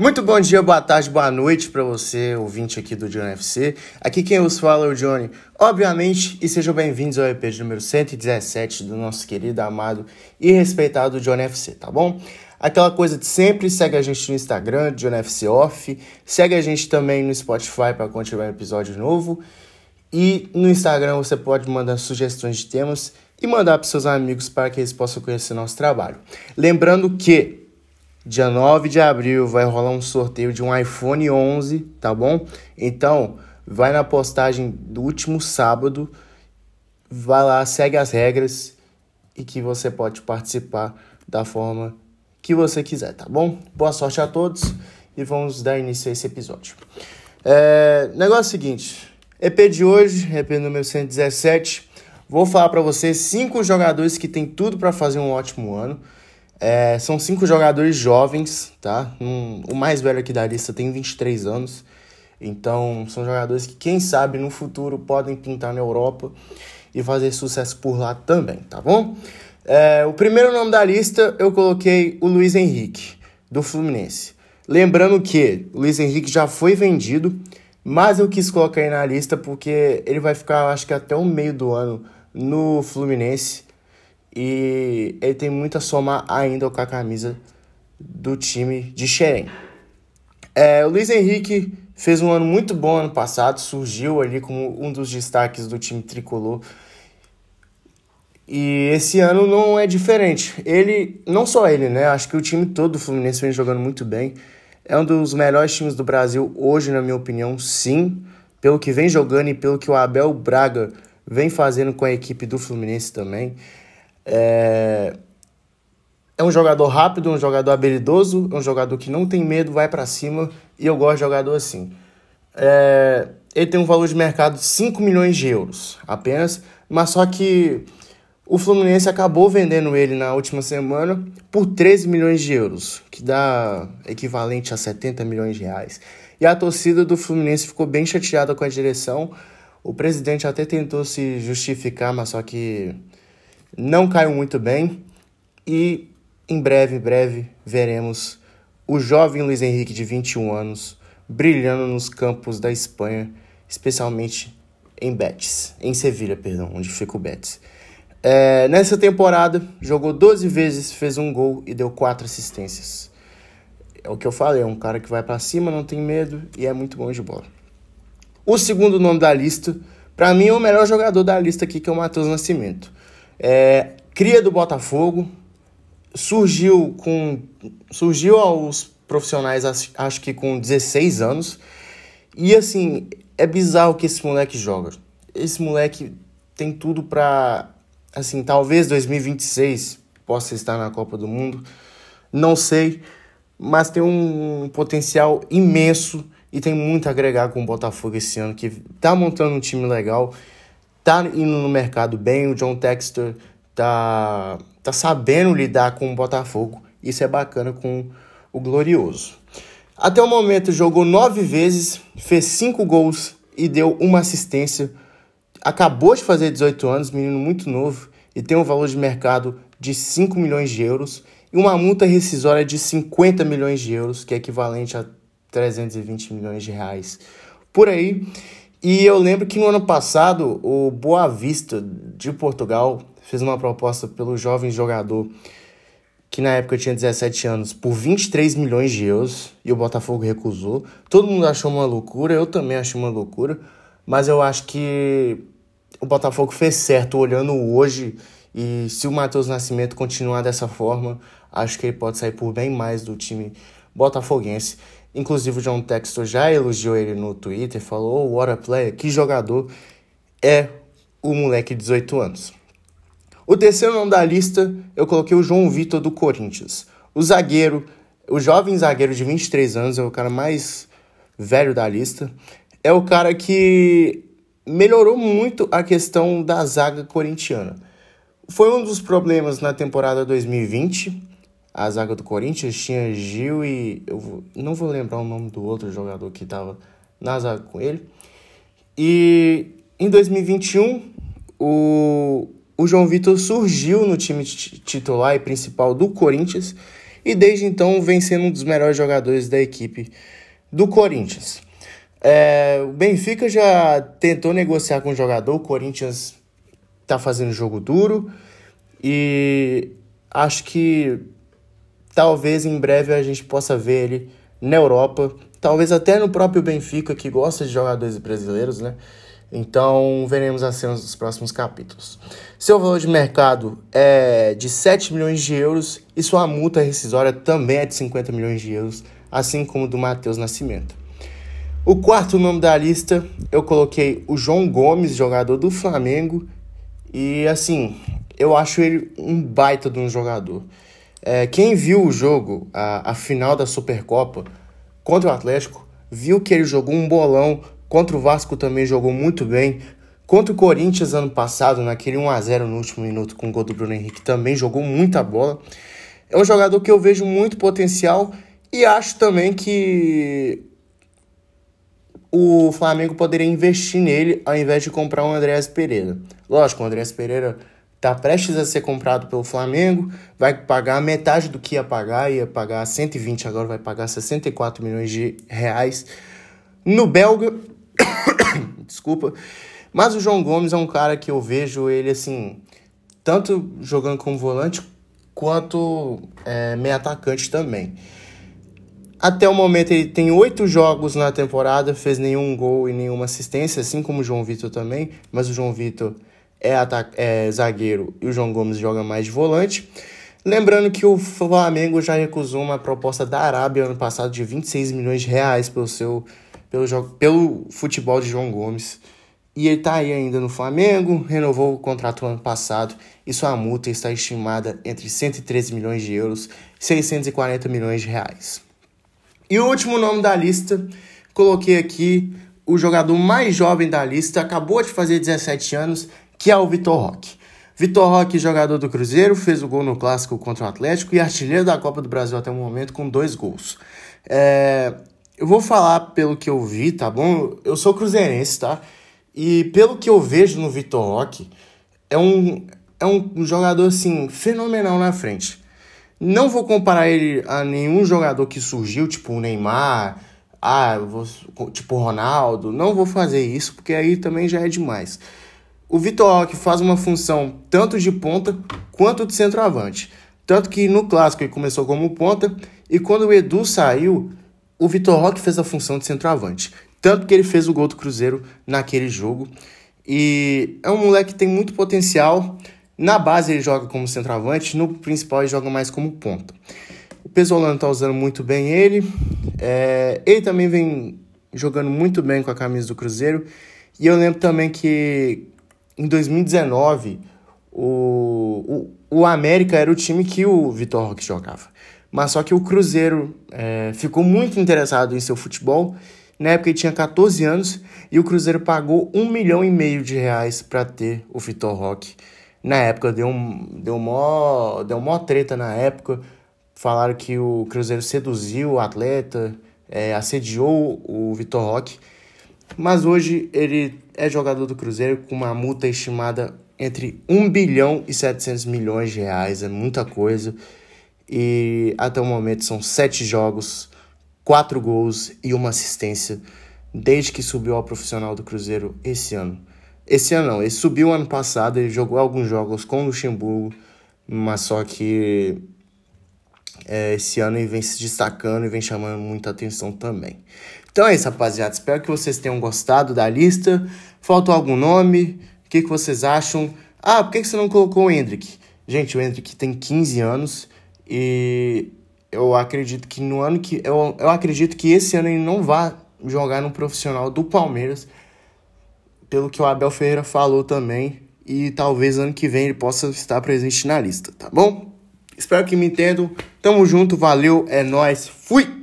Muito bom dia, boa tarde, boa noite para você, ouvinte aqui do Johnny FC. Aqui quem os fala é o Johnny, obviamente, e sejam bem-vindos ao EP de número 117 do nosso querido, amado e respeitado Johnny FC, tá bom? Aquela coisa de sempre, segue a gente no Instagram, Johnny FC Off, segue a gente também no Spotify para tiver um episódio novo, e no Instagram você pode mandar sugestões de temas e mandar para seus amigos para que eles possam conhecer nosso trabalho. Lembrando que Dia 9 de abril vai rolar um sorteio de um iPhone 11, tá bom? Então, vai na postagem do último sábado, vai lá, segue as regras e que você pode participar da forma que você quiser, tá bom? Boa sorte a todos e vamos dar início a esse episódio. É, negócio é seguinte, EP de hoje, EP número 117, vou falar para vocês cinco jogadores que tem tudo para fazer um ótimo ano. É, são cinco jogadores jovens, tá? Um, o mais velho aqui da lista tem 23 anos. Então, são jogadores que, quem sabe, no futuro podem pintar na Europa e fazer sucesso por lá também, tá bom? É, o primeiro nome da lista eu coloquei o Luiz Henrique, do Fluminense. Lembrando que o Luiz Henrique já foi vendido, mas eu quis colocar aí na lista porque ele vai ficar, acho que até o meio do ano no Fluminense e ele tem muito a somar ainda com a camisa do time de Xerém. É, o Luiz Henrique fez um ano muito bom ano passado, surgiu ali como um dos destaques do time tricolor. E esse ano não é diferente. Ele, não só ele, né? Acho que o time todo do Fluminense vem jogando muito bem. É um dos melhores times do Brasil hoje, na minha opinião, sim. Pelo que vem jogando e pelo que o Abel Braga vem fazendo com a equipe do Fluminense também. É, é um jogador rápido, um jogador habilidoso, um jogador que não tem medo, vai para cima e eu gosto de jogador assim. É, ele tem um valor de mercado de 5 milhões de euros apenas, mas só que o Fluminense acabou vendendo ele na última semana por 13 milhões de euros, que dá equivalente a 70 milhões de reais. E a torcida do Fluminense ficou bem chateada com a direção. O presidente até tentou se justificar, mas só que não caiu muito bem e em breve, em breve, veremos o jovem Luiz Henrique de 21 anos brilhando nos campos da Espanha, especialmente em Betis, em Sevilha, perdão, onde fica o Betis. É, nessa temporada, jogou 12 vezes, fez um gol e deu 4 assistências. É o que eu falei, é um cara que vai para cima, não tem medo e é muito bom de bola. O segundo nome da lista, para mim é o melhor jogador da lista aqui, que é o Matheus Nascimento. É, cria do Botafogo, surgiu com surgiu aos profissionais acho que com 16 anos. E assim, é bizarro que esse moleque joga. Esse moleque tem tudo para assim, talvez 2026 possa estar na Copa do Mundo. Não sei, mas tem um potencial imenso e tem muito a agregar com o Botafogo esse ano, que tá montando um time legal tá indo no mercado bem, o John Textor tá, tá sabendo lidar com o Botafogo. Isso é bacana com o Glorioso. Até o momento jogou nove vezes, fez cinco gols e deu uma assistência. Acabou de fazer 18 anos, menino muito novo, e tem um valor de mercado de 5 milhões de euros e uma multa rescisória de 50 milhões de euros, que é equivalente a 320 milhões de reais. Por aí, e eu lembro que no ano passado o Boa Vista de Portugal fez uma proposta pelo jovem jogador que na época tinha 17 anos por 23 milhões de euros e o Botafogo recusou. Todo mundo achou uma loucura, eu também achei uma loucura, mas eu acho que o Botafogo fez certo olhando hoje e se o Matheus Nascimento continuar dessa forma, acho que ele pode sair por bem mais do time botafoguense. Inclusive o John Textor já elogiou ele no Twitter, falou, oh, what a player, que jogador é o moleque de 18 anos. O terceiro nome da lista, eu coloquei o João Vitor do Corinthians. O zagueiro, o jovem zagueiro de 23 anos, é o cara mais velho da lista. É o cara que melhorou muito a questão da zaga corintiana. Foi um dos problemas na temporada 2020, a zaga do Corinthians tinha Gil e. Eu não vou lembrar o nome do outro jogador que estava na zaga com ele. E em 2021, o, o João Vitor surgiu no time titular e principal do Corinthians e desde então vem sendo um dos melhores jogadores da equipe do Corinthians. É, o Benfica já tentou negociar com o jogador, o Corinthians está fazendo jogo duro e acho que talvez em breve a gente possa ver ele na Europa, talvez até no próprio Benfica, que gosta de jogadores brasileiros, né? Então, veremos as cenas dos próximos capítulos. Seu valor de mercado é de 7 milhões de euros e sua multa rescisória também é de 50 milhões de euros, assim como do Matheus Nascimento. O quarto nome da lista, eu coloquei o João Gomes, jogador do Flamengo, e assim, eu acho ele um baita de um jogador. É, quem viu o jogo, a, a final da Supercopa contra o Atlético, viu que ele jogou um bolão Contra o Vasco também jogou muito bem. Contra o Corinthians ano passado, naquele 1x0 no último minuto com o gol do Bruno Henrique, também jogou muita bola. É um jogador que eu vejo muito potencial e acho também que o Flamengo poderia investir nele ao invés de comprar o Andréas Pereira. Lógico, o Andréas Pereira está prestes a ser comprado pelo Flamengo, vai pagar metade do que ia pagar, ia pagar 120, agora vai pagar 64 milhões de reais. No belga, Desculpa. Mas o João Gomes é um cara que eu vejo ele assim, tanto jogando como volante quanto é, meio atacante também. Até o momento ele tem oito jogos na temporada, fez nenhum gol e nenhuma assistência, assim como o João Vitor também, mas o João Vitor é, é zagueiro e o João Gomes joga mais de volante. Lembrando que o Flamengo já recusou uma proposta da Arábia ano passado de 26 milhões de reais pelo seu pelo, jogo, pelo futebol de João Gomes. E ele está aí ainda no Flamengo, renovou o contrato ano passado e sua multa está estimada entre 113 milhões de euros e 640 milhões de reais. E o último nome da lista, coloquei aqui o jogador mais jovem da lista, acabou de fazer 17 anos, que é o Vitor Roque. Vitor Roque, jogador do Cruzeiro, fez o gol no clássico contra o Atlético e artilheiro da Copa do Brasil até o momento com dois gols. É, eu vou falar pelo que eu vi, tá bom? Eu sou cruzeirense, tá? E pelo que eu vejo no Vitor Roque, é um, é um jogador, assim, fenomenal na frente. Não vou comparar ele a nenhum jogador que surgiu, tipo o Neymar, ah, vou, tipo o Ronaldo. Não vou fazer isso, porque aí também já é demais. O Vitor Roque faz uma função tanto de ponta quanto de centroavante. Tanto que no clássico ele começou como ponta e quando o Edu saiu, o Vitor Roque fez a função de centroavante. Tanto que ele fez o gol do Cruzeiro naquele jogo. E é um moleque que tem muito potencial. Na base ele joga como centroavante, no principal ele joga mais como ponta. O Pesolano está usando muito bem ele. É, ele também vem jogando muito bem com a camisa do Cruzeiro. E eu lembro também que em 2019 o, o, o América era o time que o Vitor Roque jogava. Mas só que o Cruzeiro é, ficou muito interessado em seu futebol. Na época ele tinha 14 anos e o Cruzeiro pagou um milhão e meio de reais para ter o Vitor Roque. Na época deu, deu, mó, deu mó treta na época. Falaram que o Cruzeiro seduziu o atleta, é, assediou o Vitor Roque. Mas hoje ele é jogador do Cruzeiro com uma multa estimada entre 1 bilhão e 700 milhões de reais. É muita coisa e até o momento são sete jogos, quatro gols e uma assistência desde que subiu ao profissional do Cruzeiro esse ano. Esse ano não, ele subiu ano passado, ele jogou alguns jogos com o Luxemburgo, mas só que é, esse ano ele vem se destacando e vem chamando muita atenção também. Então é isso, rapaziada. Espero que vocês tenham gostado da lista. Faltou algum nome? O que, que vocês acham? Ah, por que, que você não colocou o Hendrick? Gente, o Hendrick tem 15 anos e eu acredito que no ano que. Eu, eu acredito que esse ano ele não vai jogar no profissional do Palmeiras. Pelo que o Abel Ferreira falou também. E talvez ano que vem ele possa estar presente na lista, tá bom? Espero que me entendam. Tamo junto, valeu, é nós, fui!